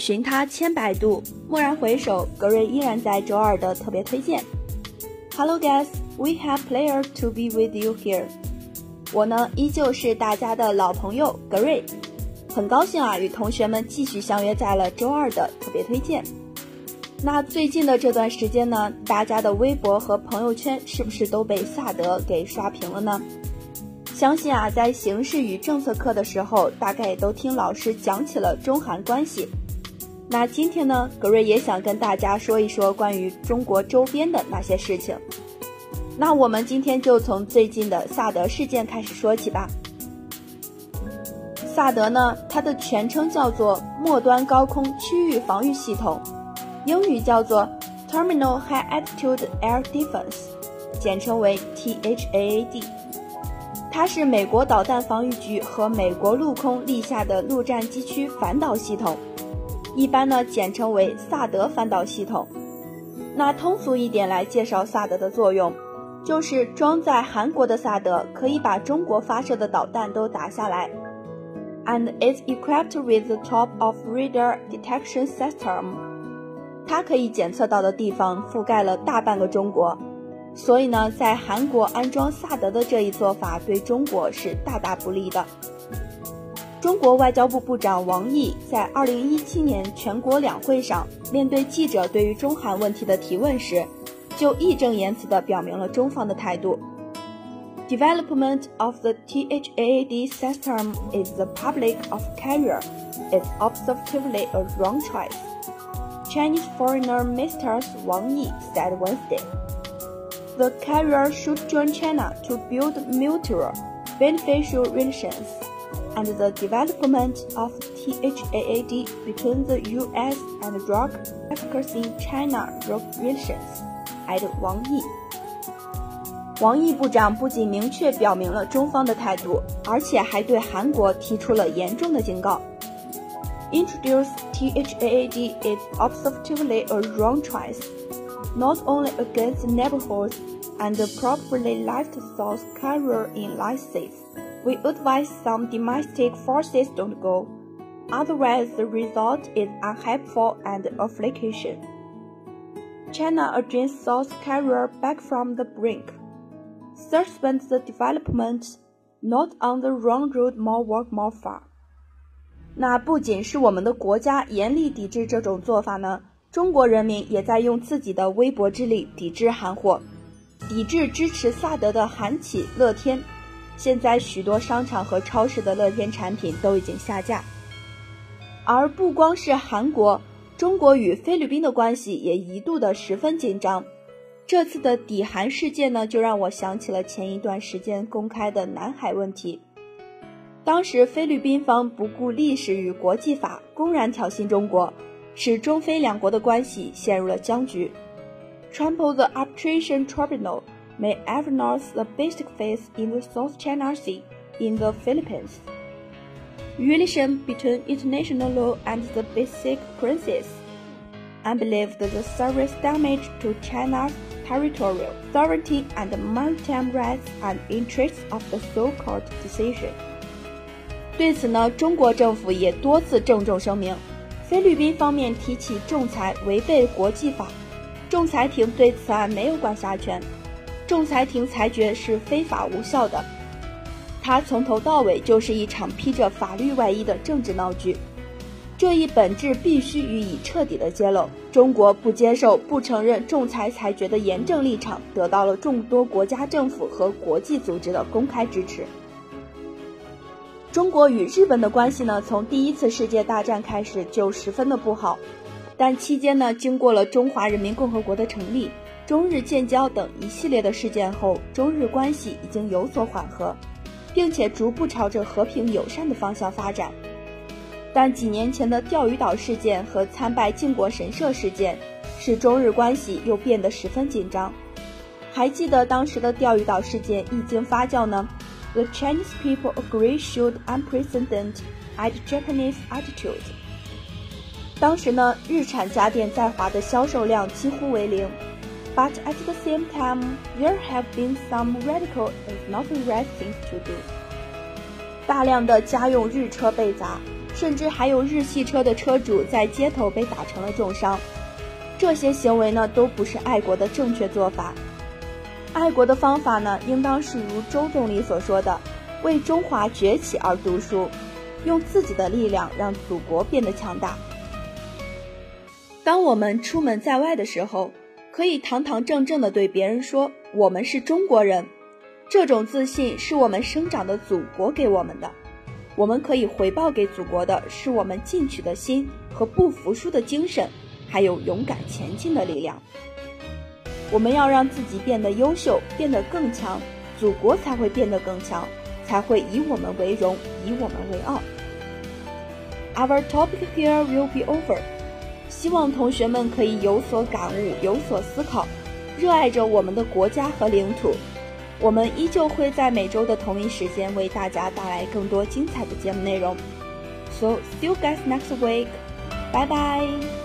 寻他千百度，蓦然回首，格瑞依然在周二的特别推荐。Hello guys, we have pleasure to be with you here。我呢依旧是大家的老朋友格瑞，很高兴啊与同学们继续相约在了周二的特别推荐。那最近的这段时间呢，大家的微博和朋友圈是不是都被萨德给刷屏了呢？相信啊，在形势与政策课的时候，大概也都听老师讲起了中韩关系。那今天呢，格瑞也想跟大家说一说关于中国周边的那些事情。那我们今天就从最近的萨德事件开始说起吧。萨德呢，它的全称叫做末端高空区域防御系统。英语叫做 Terminal High Altitude Air Defense，简称为 THAAD。它是美国导弹防御局和美国陆空立下的陆战机区反导系统，一般呢简称为萨德反导系统。那通俗一点来介绍萨德的作用，就是装在韩国的萨德可以把中国发射的导弹都打下来，and it's equipped with the top of radar detection system。它可以检测到的地方覆盖了大半个中国，所以呢，在韩国安装萨德的这一做法对中国是大大不利的。中国外交部部长王毅在2017年全国两会上面对记者对于中韩问题的提问时，就义正言辞地表明了中方的态度：Development of the THAAD system is the public of carrier. It's objectively a wrong choice. Chinese Foreign Minister Wang Yi said Wednesday. The carrier should join China to build mutual beneficial relations and the development of THAAD between the U.S. and drug efficacy China relations, added Wang Yi. 王毅部长不仅明确表明了中方的态度，而且还对韩国提出了严重的警告。Introduce THAAD is objectively a wrong choice, not only against neighborhoods and probably left South Korea in life safe. We advise some domestic forces don't go, otherwise the result is unhelpful and affliction. China against South Korea back from the brink. Suspend the development, not on the wrong road more work more far. 那不仅是我们的国家严厉抵制这种做法呢，中国人民也在用自己的微薄之力抵制韩货，抵制支持萨德的韩企乐天。 现在许多商场和超市的乐天产品都已经下架。而不光是韩国，中国与菲律宾的关系也一度的十分紧张。这次的抵韩事件呢，就让我想起了前一段时间公开的南海问题。当时菲律宾方不顾历史与国际法，公然挑衅中国，使中菲两国的关系陷入了僵局。Trample the arbitration tribunal may acknowledge the basic faith in the South China Sea in the Philippines. Relation between international law and the basic principles. I believe that the serious damage to China's territorial sovereignty and maritime rights and interests of the so-called decision. 对此呢，中国政府也多次郑重声明，菲律宾方面提起仲裁违背国际法，仲裁庭对此案没有管辖权， 仲裁庭裁决是非法无效的，它从头到尾就是一场披着法律外衣的政治闹剧，这一本质必须予以彻底的揭露。中国不接受、不承认仲裁裁决的严正立场，得到了众多国家政府和国际组织的公开支持。中国与日本的关系呢，从第一次世界大战开始就十分的不好，但期间呢，经过了中华人民共和国的成立、中日建交等一系列的事件后，中日关系已经有所缓和，并且逐步朝着和平友善的方向发展。但几年前的钓鱼岛事件和参拜靖国神社事件，使中日关系又变得十分紧张。还记得当时的钓鱼岛事件一经发酵呢？The Chinese people agree should unprecedented at Japanese attitude。当时呢，日产家电在华的销售量几乎为零。But at the same time, there have been some radical and not the right things to do。大量的家用日车被砸，甚至还有日系车的车主在街头被打成了重伤。这些行为呢，都不是爱国的正确做法。爱国的方法呢，应当是如周总理所说的，为中华崛起而读书，用自己的力量让祖国变得强大。当我们出门在外的时候，可以堂堂正正地对别人说：“我们是中国人。”这种自信是我们生长的祖国给我们的。我们可以回报给祖国的是我们进取的心和不服输的精神，还有勇敢前进的力量。我们要让自己变得优秀，变得更强，祖国才会变得更强，才会以我们为荣，以我们为傲。Our topic here will be over。希望同学们可以有所感悟，有所思考，热爱着我们的国家和领土。我们依旧会在每周的同一时间为大家带来更多精彩的节目内容。So see you guys next week. 拜拜